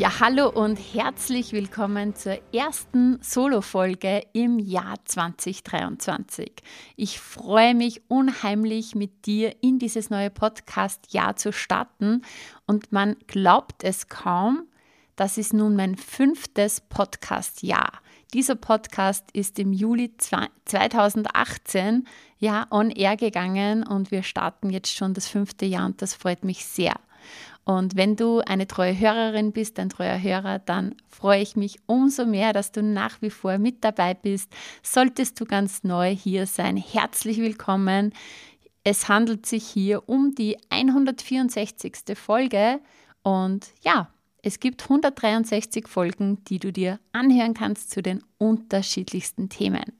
Ja, hallo und herzlich willkommen zur ersten Solo-Folge im Jahr 2023. Ich freue mich unheimlich, mit dir in dieses neue Podcast-Jahr zu starten und man glaubt es kaum, das ist nun mein fünftes Podcast-Jahr. Dieser Podcast ist im Juli 2018 ja on air gegangen und wir starten jetzt schon das fünfte Jahr und das freut mich sehr. Und wenn du eine treue Hörerin bist, ein treuer Hörer, dann freue ich mich umso mehr, dass du nach wie vor mit dabei bist. Solltest du ganz neu hier sein, herzlich willkommen. Es handelt sich hier um die 164. Folge und ja, es gibt 163 Folgen, die du dir anhören kannst zu den unterschiedlichsten Themen.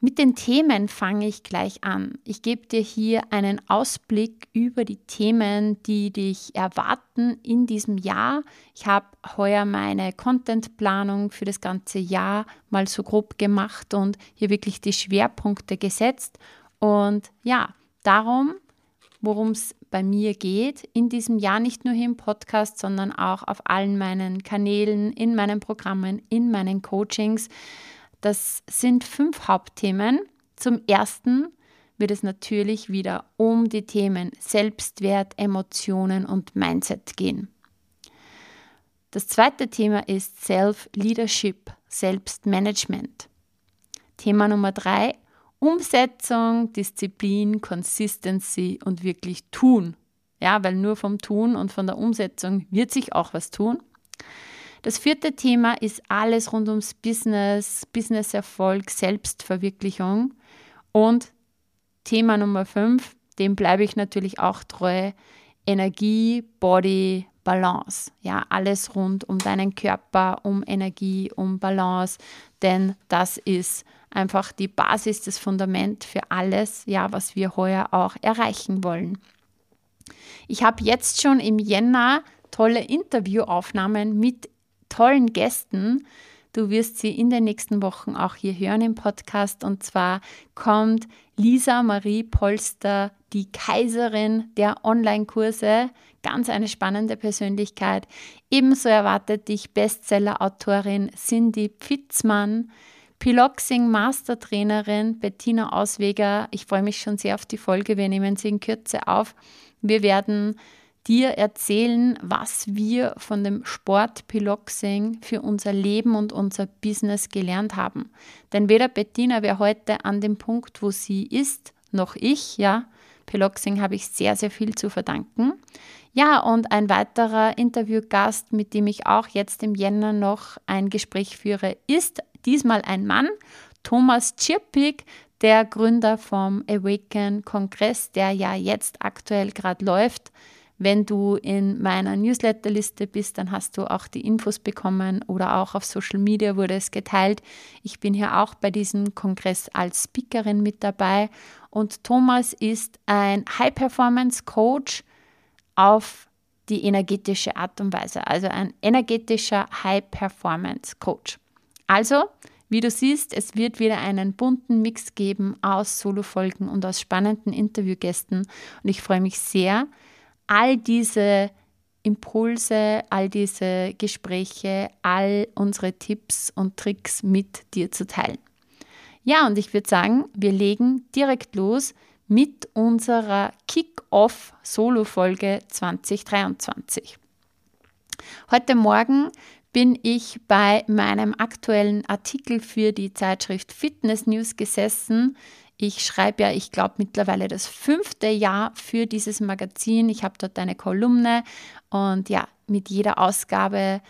Mit den Themen fange ich gleich an. Ich gebe dir hier einen Ausblick über die Themen, die dich erwarten in diesem Jahr. Ich habe heuer meine Contentplanung für das ganze Jahr mal so grob gemacht und hier wirklich die Schwerpunkte gesetzt. Und ja, darum, worum es bei mir geht, in diesem Jahr nicht nur hier im Podcast, sondern auch auf allen meinen Kanälen, in meinen Programmen, in meinen Coachings das sind fünf Hauptthemen. Zum ersten wird es natürlich wieder um die Themen Selbstwert, Emotionen und Mindset gehen. Das zweite Thema ist Self-Leadership, Selbstmanagement. Thema Nummer drei, Umsetzung, Disziplin, Consistency und wirklich tun. Ja, weil nur vom Tun und von der Umsetzung wird sich auch was tun. Das vierte Thema ist alles rund ums Business, Businesserfolg, Selbstverwirklichung. Und Thema Nummer fünf, dem bleibe ich natürlich auch treu, Energie, Body, Balance. Ja, alles rund um deinen Körper, um Energie, um Balance, denn das ist einfach die Basis, das Fundament für alles, ja, was wir heuer auch erreichen wollen. Ich habe jetzt schon im Jänner tolle Interviewaufnahmen mit tollen Gästen. Du wirst sie in den nächsten Wochen auch hier hören im Podcast. Und zwar kommt Lisa Marie Polster, die Kaiserin der Online-Kurse. Ganz eine spannende Persönlichkeit. Ebenso erwartet dich Bestseller-Autorin Cindy Pfitzmann. Piloxing Mastertrainerin Bettina Ausweger. Ich freue mich schon sehr auf die Folge. Wir nehmen sie in Kürze auf. Wir werden dir erzählen, was wir von dem Sport Piloxing für unser Leben und unser Business gelernt haben. Denn weder Bettina wäre heute an dem Punkt, wo sie ist, noch ich, ja. Piloxing habe ich sehr, sehr viel zu verdanken. Ja, und ein weiterer Interviewgast, mit dem ich auch jetzt im Jänner noch ein Gespräch führe, ist diesmal ein Mann, Thomas Tschirpig, der Gründer vom Awaken Kongress, der ja jetzt aktuell gerade läuft. Wenn du in meiner Newsletterliste bist, dann hast du auch die Infos bekommen oder auch auf Social Media wurde es geteilt. Ich bin hier auch bei diesem Kongress als Speakerin mit dabei und Thomas ist ein High-Performance-Coach auf die energetische Art und Weise, also ein energetischer High-Performance-Coach. Also, wie du siehst, es wird wieder einen bunten Mix geben aus Solo-Folgen und aus spannenden Interviewgästen und ich freue mich sehr, all diese Impulse, all diese Gespräche, all unsere Tipps und Tricks mit dir zu teilen. Ja, und ich würde sagen, wir legen direkt los mit unserer Kick-Off-Solo-Folge 2023. Heute Morgen bin ich bei meinem aktuellen Artikel für die Zeitschrift Fitness News gesessen. Ich schreibe ja, ich glaube, mittlerweile das fünfte Jahr für dieses Magazin. Ich habe dort eine Kolumne und ja, mit jeder Ausgabe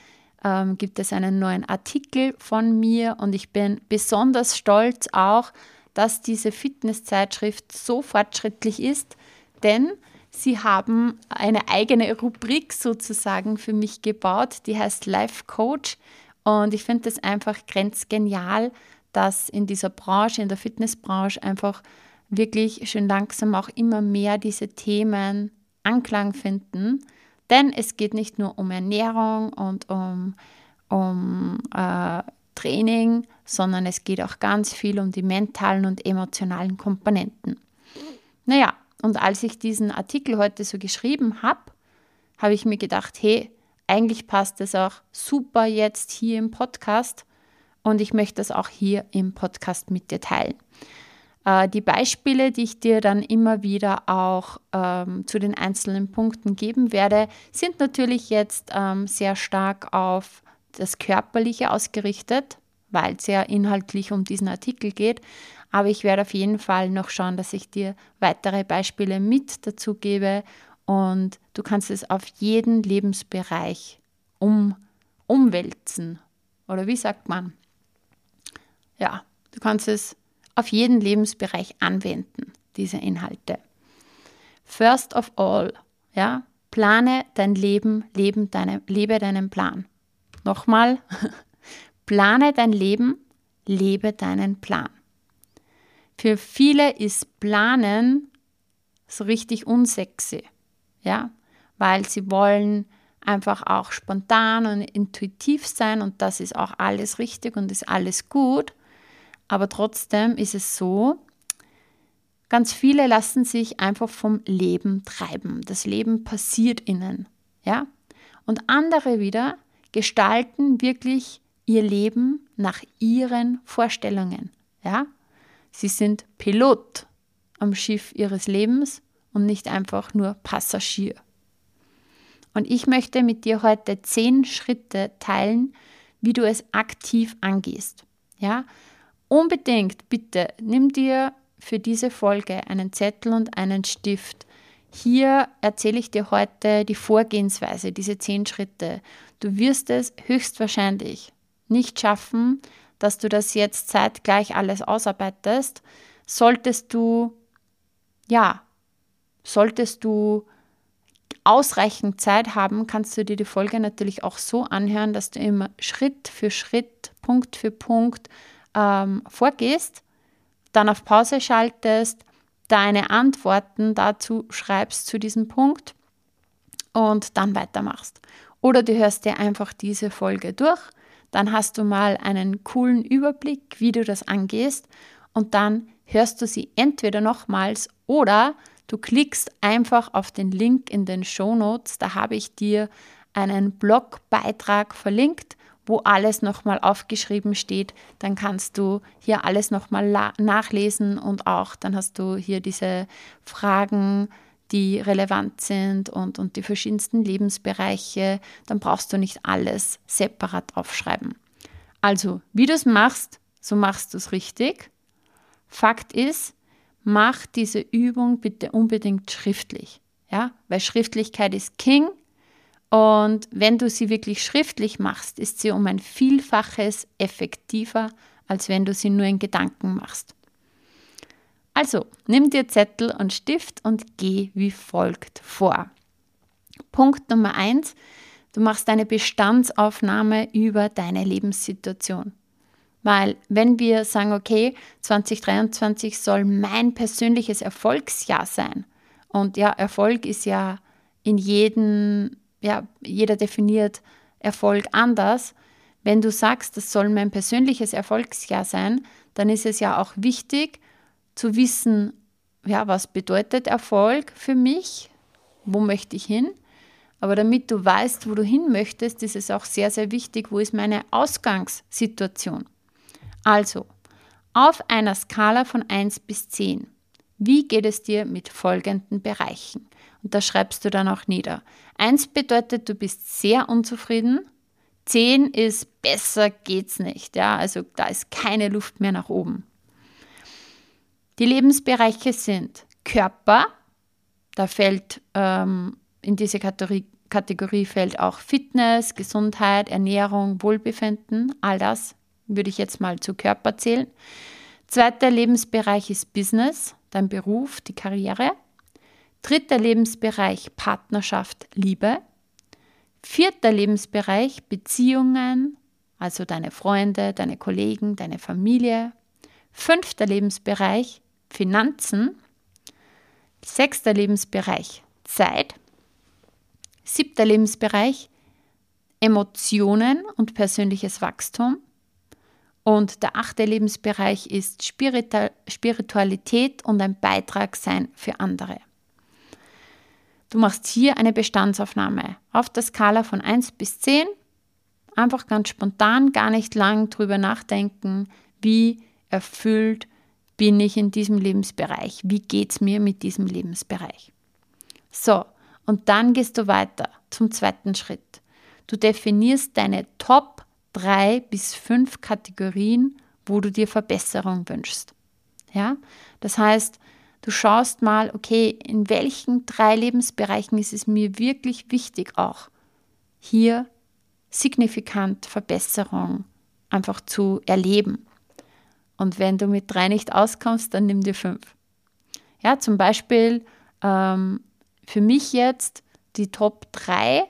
ähm, gibt es einen neuen Artikel von mir und ich bin besonders stolz auch, dass diese Fitnesszeitschrift so fortschrittlich ist, denn sie haben eine eigene Rubrik sozusagen für mich gebaut, die heißt Life Coach Und ich finde es einfach grenzgenial, dass in dieser Branche, in der Fitnessbranche einfach wirklich schön langsam auch immer mehr diese Themen Anklang finden. Denn es geht nicht nur um Ernährung und um, um äh, Training, sondern es geht auch ganz viel um die mentalen und emotionalen Komponenten. Naja, und als ich diesen Artikel heute so geschrieben habe, habe ich mir gedacht, hey, eigentlich passt es auch super jetzt hier im Podcast und ich möchte das auch hier im Podcast mit dir teilen. Äh, die Beispiele, die ich dir dann immer wieder auch ähm, zu den einzelnen Punkten geben werde, sind natürlich jetzt ähm, sehr stark auf das Körperliche ausgerichtet, weil es ja inhaltlich um diesen Artikel geht. Aber ich werde auf jeden Fall noch schauen, dass ich dir weitere Beispiele mit dazu gebe und du kannst es auf jeden Lebensbereich um, umwälzen. Oder wie sagt man? Ja, du kannst es auf jeden Lebensbereich anwenden, diese Inhalte. First of all, ja, plane dein Leben, leben deine, lebe deinen Plan. Nochmal, plane dein Leben, lebe deinen Plan. Für viele ist Planen so richtig unsexy, ja, weil sie wollen einfach auch spontan und intuitiv sein und das ist auch alles richtig und ist alles gut. Aber trotzdem ist es so, ganz viele lassen sich einfach vom Leben treiben. Das Leben passiert ihnen, ja? Und andere wieder gestalten wirklich ihr Leben nach ihren Vorstellungen, ja? Sie sind Pilot am Schiff ihres Lebens und nicht einfach nur Passagier. Und ich möchte mit dir heute zehn Schritte teilen, wie du es aktiv angehst. Ja, unbedingt bitte nimm dir für diese Folge einen Zettel und einen Stift. Hier erzähle ich dir heute die Vorgehensweise, diese zehn Schritte. Du wirst es höchstwahrscheinlich nicht schaffen, dass du das jetzt zeitgleich alles ausarbeitest, solltest du, ja, solltest du ausreichend Zeit haben, kannst du dir die Folge natürlich auch so anhören, dass du immer Schritt für Schritt, Punkt für Punkt ähm, vorgehst, dann auf Pause schaltest, deine Antworten dazu schreibst zu diesem Punkt und dann weitermachst. Oder du hörst dir einfach diese Folge durch dann hast du mal einen coolen Überblick, wie du das angehst und dann hörst du sie entweder nochmals oder du klickst einfach auf den Link in den Show Notes. Da habe ich dir einen Blogbeitrag verlinkt, wo alles nochmal aufgeschrieben steht. Dann kannst du hier alles nochmal nachlesen und auch dann hast du hier diese Fragen die relevant sind und, und die verschiedensten Lebensbereiche, dann brauchst du nicht alles separat aufschreiben. Also, wie du es machst, so machst du es richtig. Fakt ist, mach diese Übung bitte unbedingt schriftlich. Ja, weil Schriftlichkeit ist King. Und wenn du sie wirklich schriftlich machst, ist sie um ein Vielfaches effektiver, als wenn du sie nur in Gedanken machst. Also, nimm dir Zettel und Stift und geh wie folgt vor. Punkt Nummer eins: Du machst eine Bestandsaufnahme über deine Lebenssituation. Weil wenn wir sagen, okay, 2023 soll mein persönliches Erfolgsjahr sein, und ja, Erfolg ist ja in jedem, ja, jeder definiert Erfolg anders. Wenn du sagst, das soll mein persönliches Erfolgsjahr sein, dann ist es ja auch wichtig, zu wissen, ja, was bedeutet Erfolg für mich, wo möchte ich hin. Aber damit du weißt, wo du hin möchtest, ist es auch sehr, sehr wichtig, wo ist meine Ausgangssituation. Also, auf einer Skala von 1 bis 10, wie geht es dir mit folgenden Bereichen? Und da schreibst du dann auch nieder. 1 bedeutet, du bist sehr unzufrieden. 10 ist besser geht's nicht. Ja, also da ist keine Luft mehr nach oben. Die Lebensbereiche sind Körper, da fällt ähm, in diese Kategorie, Kategorie fällt auch Fitness, Gesundheit, Ernährung, Wohlbefinden, all das würde ich jetzt mal zu Körper zählen. Zweiter Lebensbereich ist Business, dein Beruf, die Karriere. Dritter Lebensbereich Partnerschaft, Liebe. Vierter Lebensbereich Beziehungen, also deine Freunde, deine Kollegen, deine Familie. Fünfter Lebensbereich, Finanzen. Sechster Lebensbereich, Zeit. Siebter Lebensbereich, Emotionen und persönliches Wachstum. Und der achte Lebensbereich ist Spiritualität und ein Beitrag sein für andere. Du machst hier eine Bestandsaufnahme auf der Skala von 1 bis 10. Einfach ganz spontan, gar nicht lang drüber nachdenken, wie erfüllt bin ich in diesem Lebensbereich, wie geht es mir mit diesem Lebensbereich. So, und dann gehst du weiter zum zweiten Schritt. Du definierst deine Top 3 bis 5 Kategorien, wo du dir Verbesserung wünschst. Ja? Das heißt, du schaust mal, okay, in welchen drei Lebensbereichen ist es mir wirklich wichtig, auch hier signifikant Verbesserung einfach zu erleben. Und wenn du mit drei nicht auskommst, dann nimm dir fünf. Ja, zum Beispiel ähm, für mich jetzt die Top 3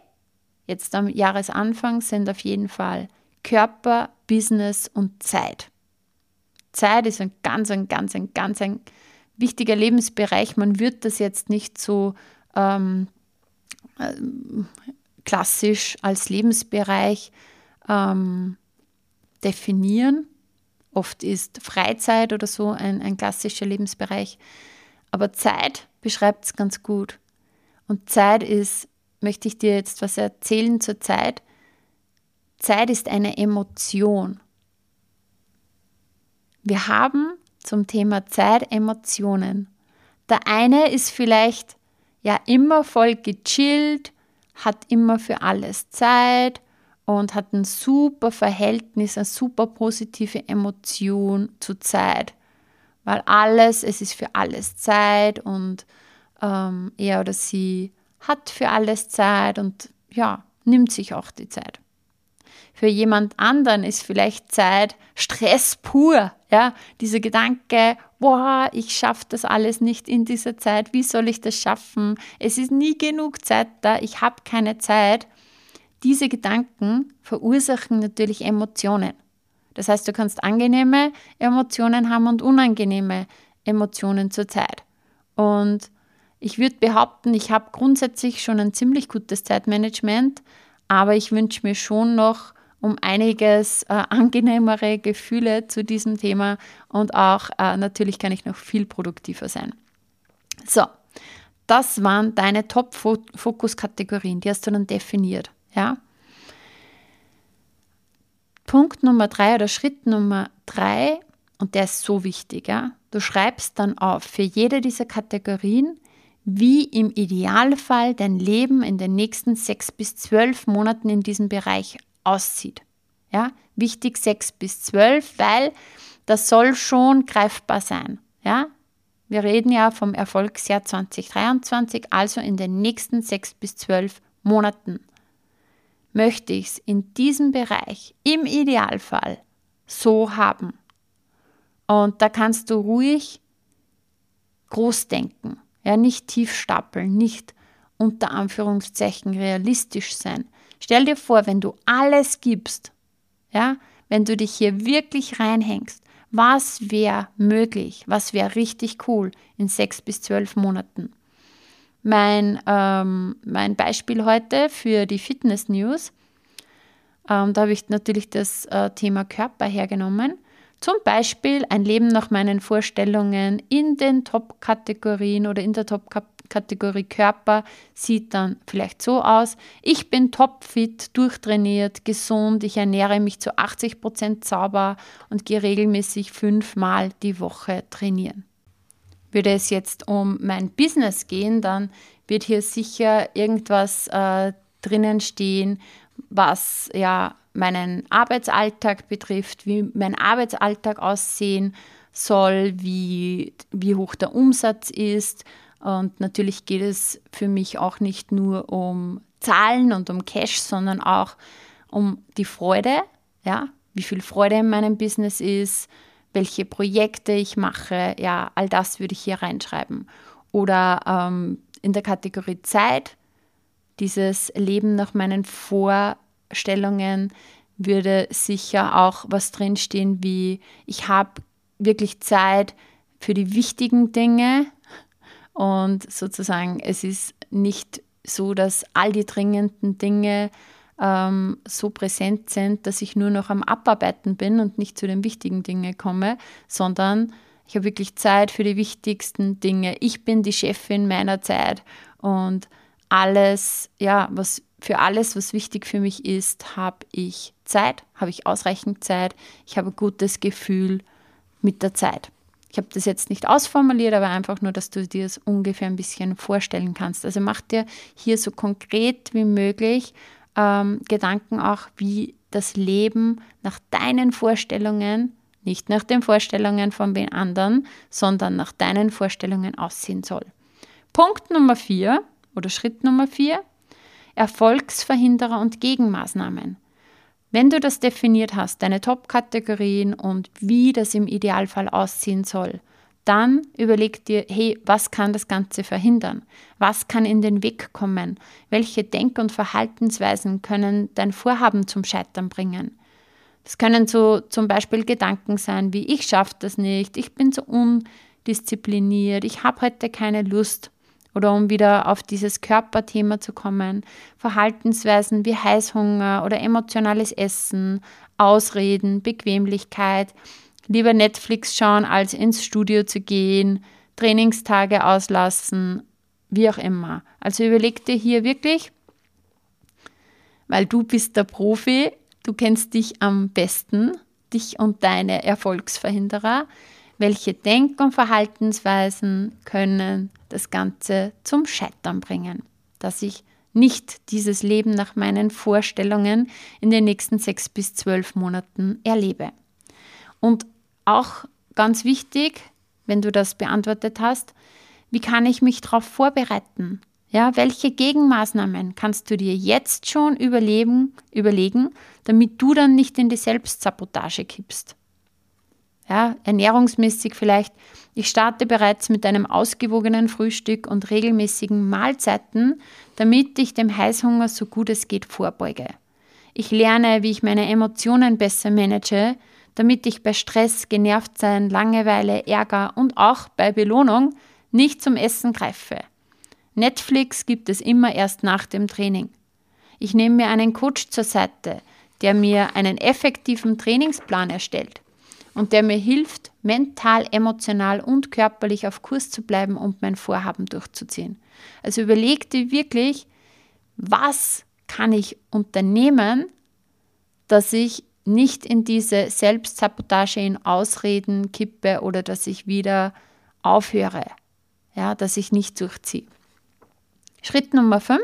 jetzt am Jahresanfang sind auf jeden Fall Körper, Business und Zeit. Zeit ist ein ganz, ein ganz, ein ganz ein wichtiger Lebensbereich. Man wird das jetzt nicht so ähm, äh, klassisch als Lebensbereich ähm, definieren. Oft ist Freizeit oder so ein, ein klassischer Lebensbereich. Aber Zeit beschreibt es ganz gut. Und Zeit ist möchte ich dir jetzt was erzählen zur Zeit. Zeit ist eine Emotion. Wir haben zum Thema Zeit Emotionen. Der eine ist vielleicht ja immer voll gechillt, hat immer für alles Zeit und hat ein super Verhältnis, eine super positive Emotion zur Zeit. Weil alles, es ist für alles Zeit und ähm, er oder sie hat für alles Zeit und ja, nimmt sich auch die Zeit. Für jemand anderen ist vielleicht Zeit Stress pur. Ja, dieser Gedanke, boah, ich schaffe das alles nicht in dieser Zeit. Wie soll ich das schaffen? Es ist nie genug Zeit da. Ich habe keine Zeit. Diese Gedanken verursachen natürlich Emotionen. Das heißt, du kannst angenehme Emotionen haben und unangenehme Emotionen zur Zeit. Und ich würde behaupten, ich habe grundsätzlich schon ein ziemlich gutes Zeitmanagement, aber ich wünsche mir schon noch um einiges äh, angenehmere Gefühle zu diesem Thema und auch äh, natürlich kann ich noch viel produktiver sein. So, das waren deine Top-Fokus-Kategorien, die hast du dann definiert. Ja? Punkt Nummer drei oder Schritt Nummer drei, und der ist so wichtig, ja? du schreibst dann auf für jede dieser Kategorien, wie im Idealfall dein Leben in den nächsten sechs bis zwölf Monaten in diesem Bereich aussieht. Ja, wichtig sechs bis zwölf, weil das soll schon greifbar sein. Ja, wir reden ja vom Erfolgsjahr 2023, also in den nächsten sechs bis zwölf Monaten möchte ich es in diesem Bereich im Idealfall so haben. Und da kannst du ruhig groß denken. Ja, nicht tief stapeln, nicht unter Anführungszeichen realistisch sein. Stell dir vor, wenn du alles gibst, ja, wenn du dich hier wirklich reinhängst, was wäre möglich, was wäre richtig cool in sechs bis zwölf Monaten. Mein, ähm, mein Beispiel heute für die Fitness News, ähm, da habe ich natürlich das äh, Thema Körper hergenommen. Zum Beispiel ein Leben nach meinen Vorstellungen in den Top-Kategorien oder in der Top-Kategorie Körper sieht dann vielleicht so aus. Ich bin topfit, durchtrainiert, gesund, ich ernähre mich zu 80 Prozent sauber und gehe regelmäßig fünfmal die Woche trainieren. Würde es jetzt um mein Business gehen, dann wird hier sicher irgendwas äh, drinnen stehen, was ja meinen Arbeitsalltag betrifft, wie mein Arbeitsalltag aussehen soll, wie, wie hoch der Umsatz ist. Und natürlich geht es für mich auch nicht nur um Zahlen und um Cash, sondern auch um die Freude, ja, wie viel Freude in meinem Business ist, welche Projekte ich mache, ja, all das würde ich hier reinschreiben. Oder ähm, in der Kategorie Zeit, dieses Leben nach meinen Vorstellungen, würde sicher auch was drinstehen wie, ich habe wirklich Zeit für die wichtigen Dinge und sozusagen es ist nicht so, dass all die dringenden Dinge ähm, so präsent sind, dass ich nur noch am Abarbeiten bin und nicht zu den wichtigen Dingen komme, sondern ich habe wirklich Zeit für die wichtigsten Dinge. Ich bin die Chefin meiner Zeit und alles, ja, was für alles, was wichtig für mich ist, habe ich Zeit, habe ich ausreichend Zeit, ich habe ein gutes Gefühl mit der Zeit. Ich habe das jetzt nicht ausformuliert, aber einfach nur, dass du dir es ungefähr ein bisschen vorstellen kannst. Also mach dir hier so konkret wie möglich ähm, Gedanken auch, wie das Leben nach deinen Vorstellungen, nicht nach den Vorstellungen von den anderen, sondern nach deinen Vorstellungen aussehen soll. Punkt Nummer vier oder Schritt Nummer vier, Erfolgsverhinderer und Gegenmaßnahmen. Wenn du das definiert hast, deine Top-Kategorien und wie das im Idealfall aussehen soll, dann überleg dir, hey, was kann das Ganze verhindern? Was kann in den Weg kommen? Welche Denk- und Verhaltensweisen können dein Vorhaben zum Scheitern bringen? Das können so zum Beispiel Gedanken sein wie, ich schaffe das nicht, ich bin so undiszipliniert, ich habe heute keine Lust. Oder um wieder auf dieses Körperthema zu kommen, Verhaltensweisen wie Heißhunger oder emotionales Essen, Ausreden, Bequemlichkeit, lieber Netflix schauen, als ins Studio zu gehen, Trainingstage auslassen, wie auch immer. Also überleg dir hier wirklich, weil du bist der Profi, du kennst dich am besten, dich und deine Erfolgsverhinderer, welche Denk- und Verhaltensweisen können das Ganze zum Scheitern bringen, dass ich nicht dieses Leben nach meinen Vorstellungen in den nächsten sechs bis zwölf Monaten erlebe. Und auch ganz wichtig, wenn du das beantwortet hast, wie kann ich mich darauf vorbereiten? Ja, welche Gegenmaßnahmen kannst du dir jetzt schon überlegen, überlegen, damit du dann nicht in die Selbstsabotage kippst? Ja, ernährungsmäßig vielleicht. Ich starte bereits mit einem ausgewogenen Frühstück und regelmäßigen Mahlzeiten, damit ich dem Heißhunger so gut es geht vorbeuge. Ich lerne, wie ich meine Emotionen besser manage, damit ich bei Stress, Genervtsein, Langeweile, Ärger und auch bei Belohnung nicht zum Essen greife. Netflix gibt es immer erst nach dem Training. Ich nehme mir einen Coach zur Seite, der mir einen effektiven Trainingsplan erstellt und der mir hilft, mental, emotional und körperlich auf Kurs zu bleiben und mein Vorhaben durchzuziehen. Also überleg dir wirklich, was kann ich unternehmen, dass ich nicht in diese Selbstsabotage in Ausreden kippe oder dass ich wieder aufhöre, ja, dass ich nicht durchziehe. Schritt Nummer 5.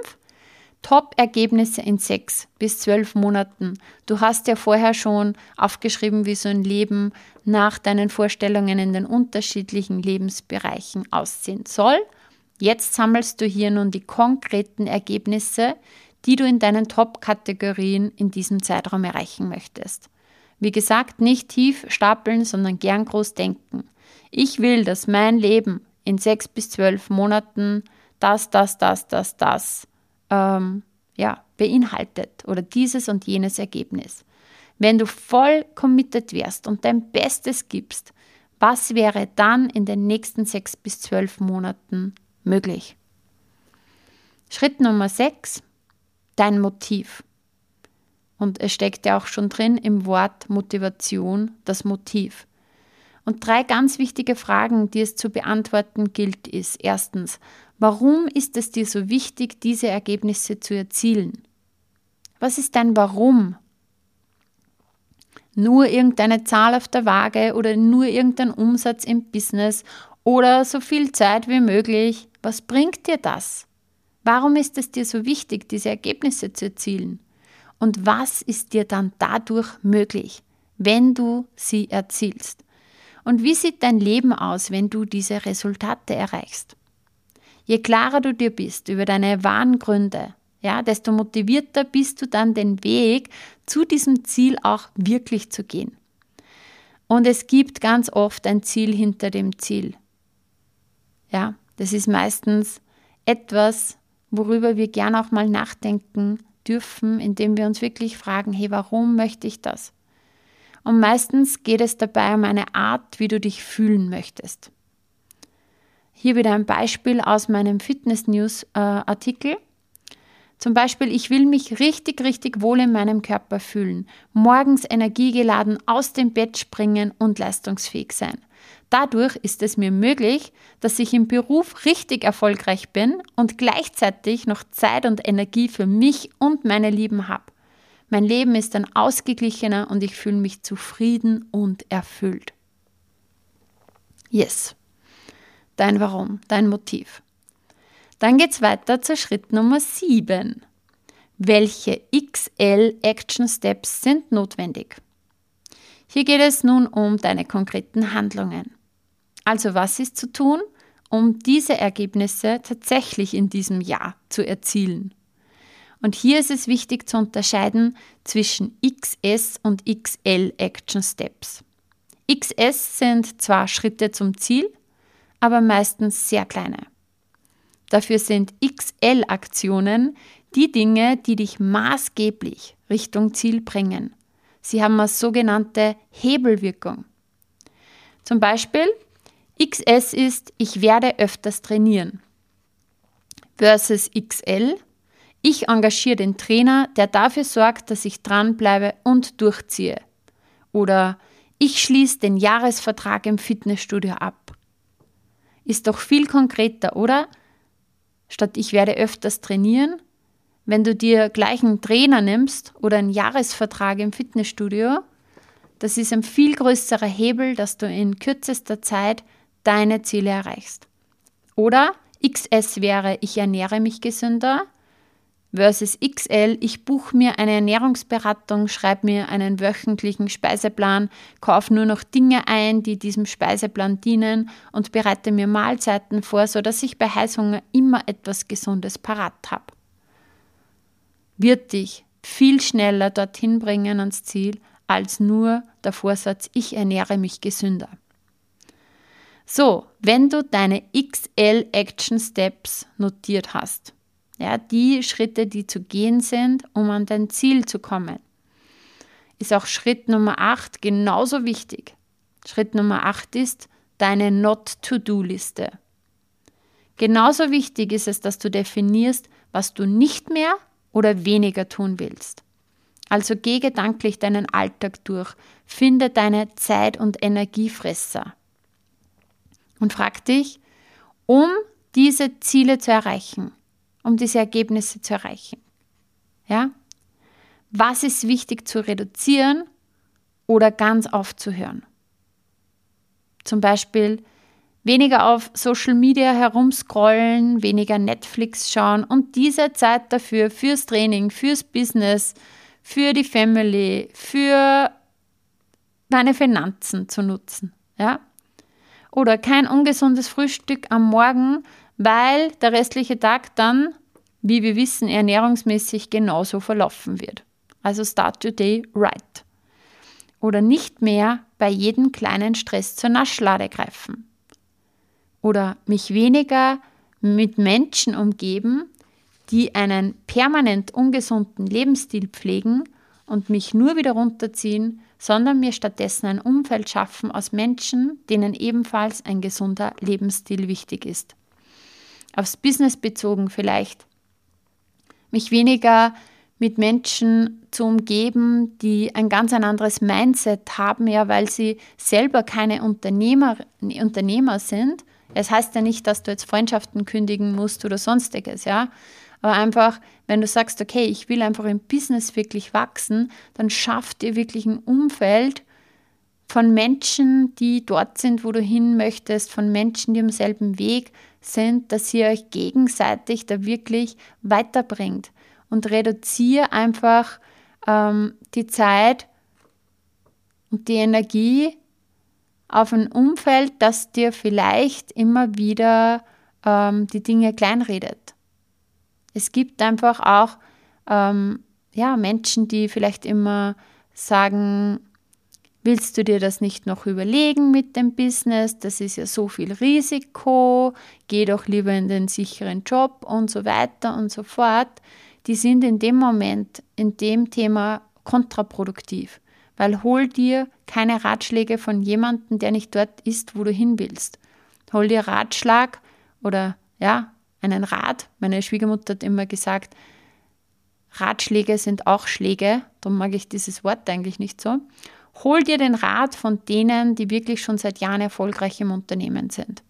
Top-Ergebnisse in sechs bis zwölf Monaten. Du hast ja vorher schon aufgeschrieben, wie so ein Leben nach deinen Vorstellungen in den unterschiedlichen Lebensbereichen aussehen soll. Jetzt sammelst du hier nun die konkreten Ergebnisse, die du in deinen Top-Kategorien in diesem Zeitraum erreichen möchtest. Wie gesagt, nicht tief stapeln, sondern gern groß denken. Ich will, dass mein Leben in sechs bis zwölf Monaten das, das, das, das, das ähm, ja, beinhaltet oder dieses und jenes Ergebnis. Wenn du voll committed wärst und dein Bestes gibst, was wäre dann in den nächsten sechs bis zwölf Monaten möglich? Schritt Nummer sechs dein Motiv. Und es steckt ja auch schon drin im Wort Motivation das Motiv. Und drei ganz wichtige Fragen, die es zu beantworten gilt, ist erstens, warum ist es dir so wichtig, diese Ergebnisse zu erzielen? Was ist dein Warum? Nur irgendeine Zahl auf der Waage oder nur irgendein Umsatz im Business oder so viel Zeit wie möglich? Was bringt dir das? Warum ist es dir so wichtig, diese Ergebnisse zu erzielen? Und was ist dir dann dadurch möglich, wenn du sie erzielst? Und wie sieht dein Leben aus, wenn du diese Resultate erreichst? Je klarer du dir bist über deine wahren Gründe, ja, desto motivierter bist du dann den Weg zu diesem Ziel auch wirklich zu gehen. Und es gibt ganz oft ein Ziel hinter dem Ziel. Ja, das ist meistens etwas, worüber wir gern auch mal nachdenken dürfen, indem wir uns wirklich fragen, hey, warum möchte ich das? Und meistens geht es dabei um eine Art, wie du dich fühlen möchtest. Hier wieder ein Beispiel aus meinem Fitness News äh, Artikel. Zum Beispiel, ich will mich richtig, richtig wohl in meinem Körper fühlen, morgens energiegeladen aus dem Bett springen und leistungsfähig sein. Dadurch ist es mir möglich, dass ich im Beruf richtig erfolgreich bin und gleichzeitig noch Zeit und Energie für mich und meine Lieben habe. Mein Leben ist dann ausgeglichener und ich fühle mich zufrieden und erfüllt. Yes. Dein Warum, dein Motiv. Dann geht es weiter zu Schritt Nummer 7. Welche XL Action Steps sind notwendig? Hier geht es nun um deine konkreten Handlungen. Also was ist zu tun, um diese Ergebnisse tatsächlich in diesem Jahr zu erzielen? Und hier ist es wichtig zu unterscheiden zwischen XS und XL Action Steps. XS sind zwar Schritte zum Ziel, aber meistens sehr kleine. Dafür sind XL-Aktionen die Dinge, die dich maßgeblich Richtung Ziel bringen. Sie haben eine sogenannte Hebelwirkung. Zum Beispiel XS ist, ich werde öfters trainieren. Versus XL, ich engagiere den Trainer, der dafür sorgt, dass ich dranbleibe und durchziehe. Oder ich schließe den Jahresvertrag im Fitnessstudio ab. Ist doch viel konkreter, oder? Statt ich werde öfters trainieren, wenn du dir gleich einen Trainer nimmst oder einen Jahresvertrag im Fitnessstudio, das ist ein viel größerer Hebel, dass du in kürzester Zeit deine Ziele erreichst. Oder XS wäre, ich ernähre mich gesünder versus XL, ich buche mir eine Ernährungsberatung, schreibe mir einen wöchentlichen Speiseplan, kaufe nur noch Dinge ein, die diesem Speiseplan dienen und bereite mir Mahlzeiten vor, sodass ich bei Heißhunger immer etwas Gesundes parat habe. Wird dich viel schneller dorthin bringen ans Ziel, als nur der Vorsatz, ich ernähre mich gesünder. So, wenn du deine XL Action Steps notiert hast, ja, die Schritte, die zu gehen sind, um an dein Ziel zu kommen. Ist auch Schritt Nummer 8 genauso wichtig. Schritt Nummer 8 ist deine Not-to-Do-Liste. Genauso wichtig ist es, dass du definierst, was du nicht mehr oder weniger tun willst. Also geh gedanklich deinen Alltag durch, finde deine Zeit- und Energiefresser und frag dich, um diese Ziele zu erreichen, um diese Ergebnisse zu erreichen. Ja? Was ist wichtig zu reduzieren oder ganz aufzuhören? Zum Beispiel weniger auf Social Media herumscrollen, weniger Netflix schauen und diese Zeit dafür fürs Training, fürs Business, für die Family, für deine Finanzen zu nutzen. Ja? Oder kein ungesundes Frühstück am Morgen, weil der restliche Tag dann, wie wir wissen, ernährungsmäßig genauso verlaufen wird. Also start your day right. Oder nicht mehr bei jedem kleinen Stress zur Naschlade greifen. Oder mich weniger mit Menschen umgeben, die einen permanent ungesunden Lebensstil pflegen und mich nur wieder runterziehen, sondern mir stattdessen ein Umfeld schaffen aus Menschen, denen ebenfalls ein gesunder Lebensstil wichtig ist aufs Business bezogen vielleicht, mich weniger mit Menschen zu umgeben, die ein ganz ein anderes Mindset haben, ja, weil sie selber keine Unternehmer, Unternehmer sind. Es heißt ja nicht, dass du jetzt Freundschaften kündigen musst oder sonstiges, ja. Aber einfach, wenn du sagst, okay, ich will einfach im Business wirklich wachsen, dann schaff dir wirklich ein Umfeld von Menschen, die dort sind, wo du hin möchtest, von Menschen, die am selben Weg sind, dass ihr euch gegenseitig da wirklich weiterbringt. Und reduziere einfach ähm, die Zeit und die Energie auf ein Umfeld, das dir vielleicht immer wieder ähm, die Dinge kleinredet. Es gibt einfach auch ähm, ja, Menschen, die vielleicht immer sagen, Willst du dir das nicht noch überlegen mit dem Business? Das ist ja so viel Risiko. Geh doch lieber in den sicheren Job und so weiter und so fort. die sind in dem Moment, in dem Thema kontraproduktiv. Weil hol dir keine Ratschläge von jemandem, der nicht dort ist, wo du hin willst. Hol dir Ratschlag oder ja, einen Rat. Meine Schwiegermutter hat immer gesagt, Ratschläge sind auch Schläge. Darum mag ich dieses Wort eigentlich nicht so. Hol dir den Rat von denen, die wirklich schon seit Jahren erfolgreich im Unternehmen sind.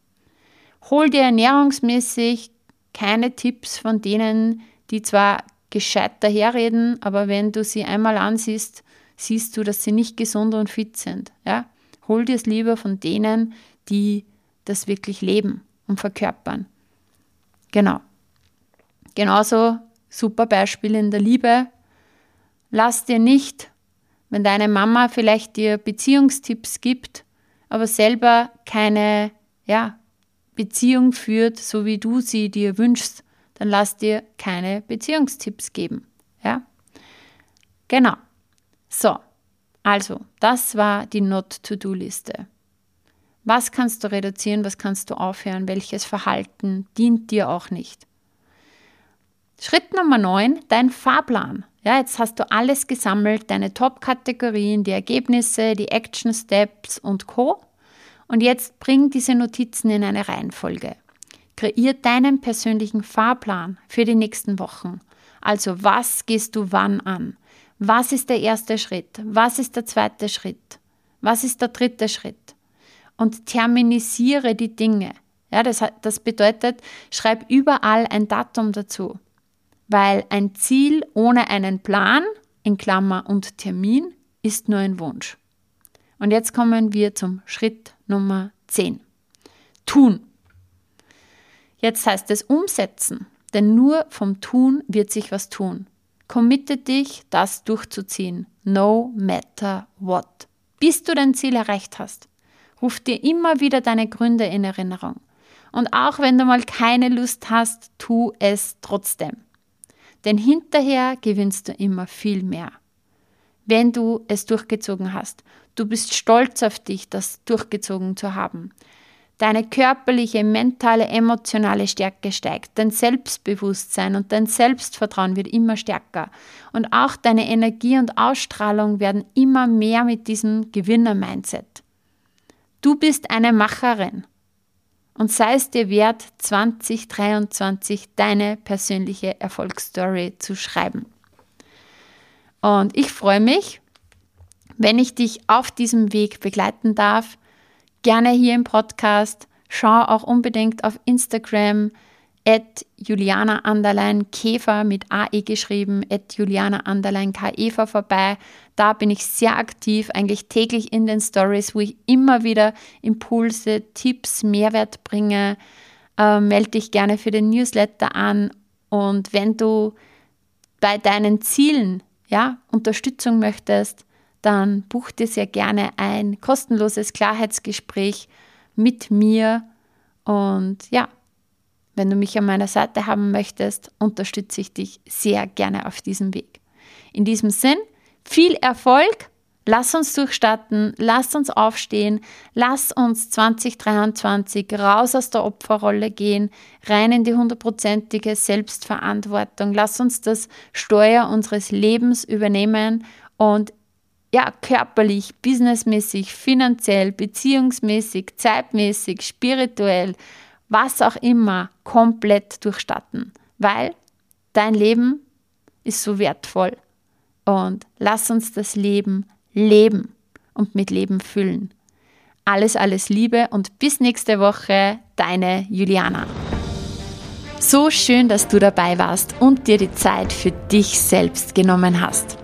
Hol dir ernährungsmäßig keine Tipps von denen, die zwar gescheit daherreden, aber wenn du sie einmal ansiehst, siehst du, dass sie nicht gesund und fit sind. Ja? Hol dir es lieber von denen, die das wirklich leben und verkörpern. Genau. Genauso super Beispiel in der Liebe. Lass dir nicht, wenn deine Mama vielleicht dir Beziehungstipps gibt, aber selber keine ja, Beziehung führt, so wie du sie dir wünschst, dann lass dir keine Beziehungstipps geben. Ja? Genau. So, also, das war die Not-to-Do-Liste. Was kannst du reduzieren, was kannst du aufhören, welches Verhalten dient dir auch nicht? Schritt Nummer 9, dein Fahrplan. Ja, jetzt hast du alles gesammelt, deine Top-Kategorien, die Ergebnisse, die Action Steps und Co. Und jetzt bring diese Notizen in eine Reihenfolge. Kreier deinen persönlichen Fahrplan für die nächsten Wochen. Also was gehst du wann an? Was ist der erste Schritt? Was ist der zweite Schritt? Was ist der dritte Schritt? Und terminisiere die Dinge. Ja, das, das bedeutet, schreib überall ein Datum dazu. Weil ein Ziel ohne einen Plan, in Klammer und Termin, ist nur ein Wunsch. Und jetzt kommen wir zum Schritt Nummer 10. Tun. Jetzt heißt es umsetzen, denn nur vom Tun wird sich was tun. Committe dich, das durchzuziehen, no matter what. Bis du dein Ziel erreicht hast. Ruf dir immer wieder deine Gründe in Erinnerung. Und auch wenn du mal keine Lust hast, tu es trotzdem. Denn hinterher gewinnst du immer viel mehr. Wenn du es durchgezogen hast. Du bist stolz auf dich, das durchgezogen zu haben. Deine körperliche, mentale, emotionale Stärke steigt, dein Selbstbewusstsein und dein Selbstvertrauen wird immer stärker. Und auch deine Energie und Ausstrahlung werden immer mehr mit diesem Gewinner-Mindset. Du bist eine Macherin und sei es dir wert, 2023 deine persönliche Erfolgsstory zu schreiben. Und ich freue mich, wenn ich dich auf diesem Weg begleiten darf gerne hier im Podcast. Schau auch unbedingt auf Instagram at Juliana Anderlein Käfer mit AE geschrieben, at Juliana Anderlein KEVA vorbei. Da bin ich sehr aktiv, eigentlich täglich in den Stories, wo ich immer wieder Impulse, Tipps, Mehrwert bringe. Äh, melde dich gerne für den Newsletter an und wenn du bei deinen Zielen ja, Unterstützung möchtest, dann buch dir sehr gerne ein kostenloses Klarheitsgespräch mit mir. Und ja, wenn du mich an meiner Seite haben möchtest, unterstütze ich dich sehr gerne auf diesem Weg. In diesem Sinn, viel Erfolg! Lass uns durchstarten, lass uns aufstehen, lass uns 2023 raus aus der Opferrolle gehen, rein in die hundertprozentige Selbstverantwortung. Lass uns das Steuer unseres Lebens übernehmen und ja, körperlich, businessmäßig, finanziell, beziehungsmäßig, zeitmäßig, spirituell, was auch immer, komplett durchstatten. Weil dein Leben ist so wertvoll. Und lass uns das Leben leben und mit Leben füllen. Alles, alles Liebe und bis nächste Woche, deine Juliana. So schön, dass du dabei warst und dir die Zeit für dich selbst genommen hast.